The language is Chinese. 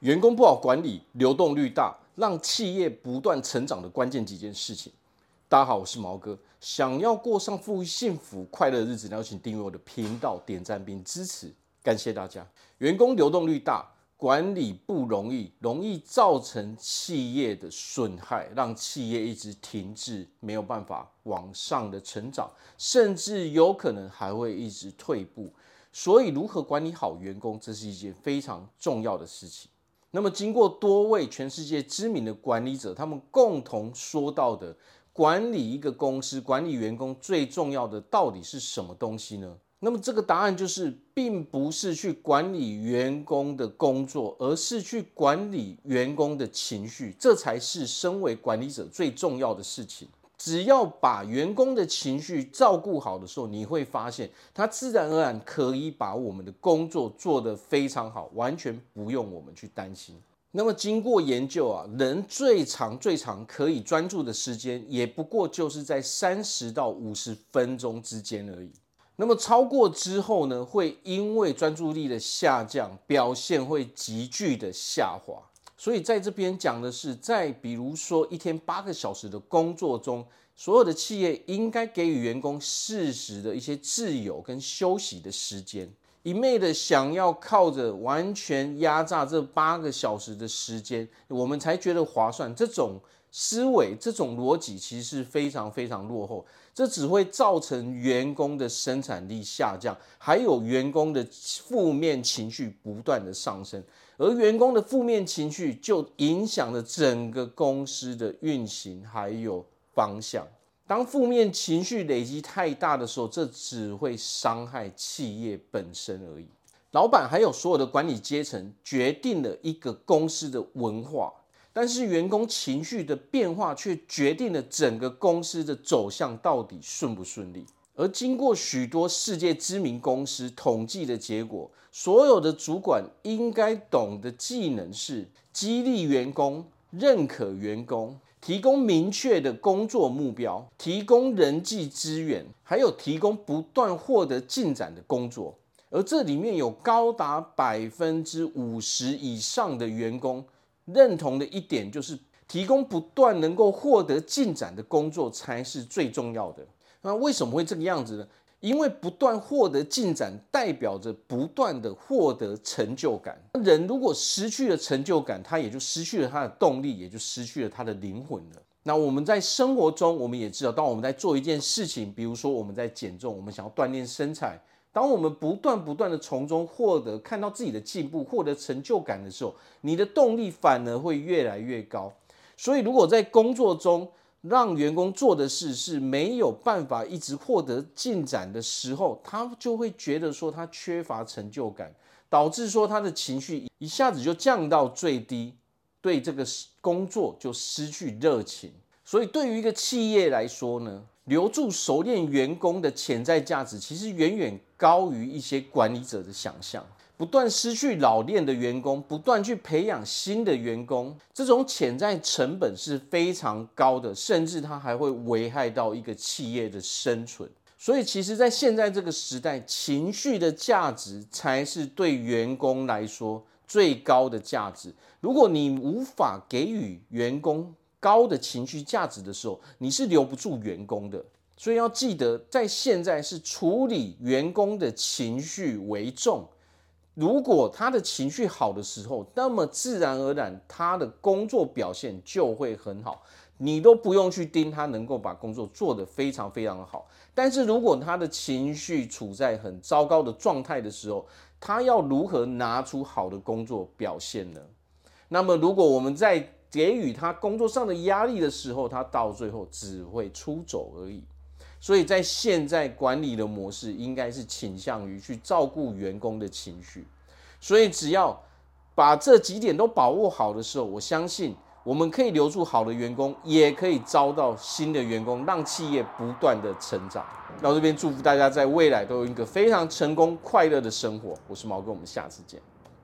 员工不好管理，流动率大，让企业不断成长的关键几件事情。大家好，我是毛哥。想要过上富裕、幸福、快乐的日子，邀请订阅我的频道，点赞并支持，感谢大家。员工流动率大，管理不容易，容易造成企业的损害，让企业一直停滞，没有办法往上的成长，甚至有可能还会一直退步。所以，如何管理好员工，这是一件非常重要的事情。那么，经过多位全世界知名的管理者，他们共同说到的。管理一个公司，管理员工最重要的到底是什么东西呢？那么这个答案就是，并不是去管理员工的工作，而是去管理员工的情绪，这才是身为管理者最重要的事情。只要把员工的情绪照顾好的时候，你会发现，他自然而然可以把我们的工作做得非常好，完全不用我们去担心。那么经过研究啊，人最长最长可以专注的时间，也不过就是在三十到五十分钟之间而已。那么超过之后呢，会因为专注力的下降，表现会急剧的下滑。所以在这边讲的是，在比如说一天八个小时的工作中，所有的企业应该给予员工适时的一些自由跟休息的时间。一昧的想要靠着完全压榨这八个小时的时间，我们才觉得划算。这种思维、这种逻辑其实是非常非常落后，这只会造成员工的生产力下降，还有员工的负面情绪不断的上升，而员工的负面情绪就影响了整个公司的运行还有方向。当负面情绪累积太大的时候，这只会伤害企业本身而已。老板还有所有的管理阶层决定了一个公司的文化，但是员工情绪的变化却决定了整个公司的走向到底顺不顺利。而经过许多世界知名公司统计的结果，所有的主管应该懂的技能是激励员工、认可员工。提供明确的工作目标，提供人际资源，还有提供不断获得进展的工作。而这里面有高达百分之五十以上的员工认同的一点，就是提供不断能够获得进展的工作才是最重要的。那为什么会这个样子呢？因为不断获得进展，代表着不断的获得成就感。人如果失去了成就感，他也就失去了他的动力，也就失去了他的灵魂了。那我们在生活中，我们也知道，当我们在做一件事情，比如说我们在减重，我们想要锻炼身材，当我们不断不断的从中获得看到自己的进步，获得成就感的时候，你的动力反而会越来越高。所以，如果在工作中，让员工做的事是没有办法一直获得进展的时候，他就会觉得说他缺乏成就感，导致说他的情绪一下子就降到最低，对这个工作就失去热情。所以对于一个企业来说呢，留住熟练员工的潜在价值，其实远远高于一些管理者的想象。不断失去老练的员工，不断去培养新的员工，这种潜在成本是非常高的，甚至它还会危害到一个企业的生存。所以，其实，在现在这个时代，情绪的价值才是对员工来说最高的价值。如果你无法给予员工高的情绪价值的时候，你是留不住员工的。所以要记得，在现在是处理员工的情绪为重。如果他的情绪好的时候，那么自然而然他的工作表现就会很好，你都不用去盯他能够把工作做得非常非常好。但是如果他的情绪处在很糟糕的状态的时候，他要如何拿出好的工作表现呢？那么如果我们在给予他工作上的压力的时候，他到最后只会出走而已。所以在现在管理的模式，应该是倾向于去照顾员工的情绪。所以只要把这几点都把握好的时候，我相信我们可以留住好的员工，也可以招到新的员工，让企业不断的成长。到这边祝福大家在未来都有一个非常成功快乐的生活。我是毛哥，我们下次见。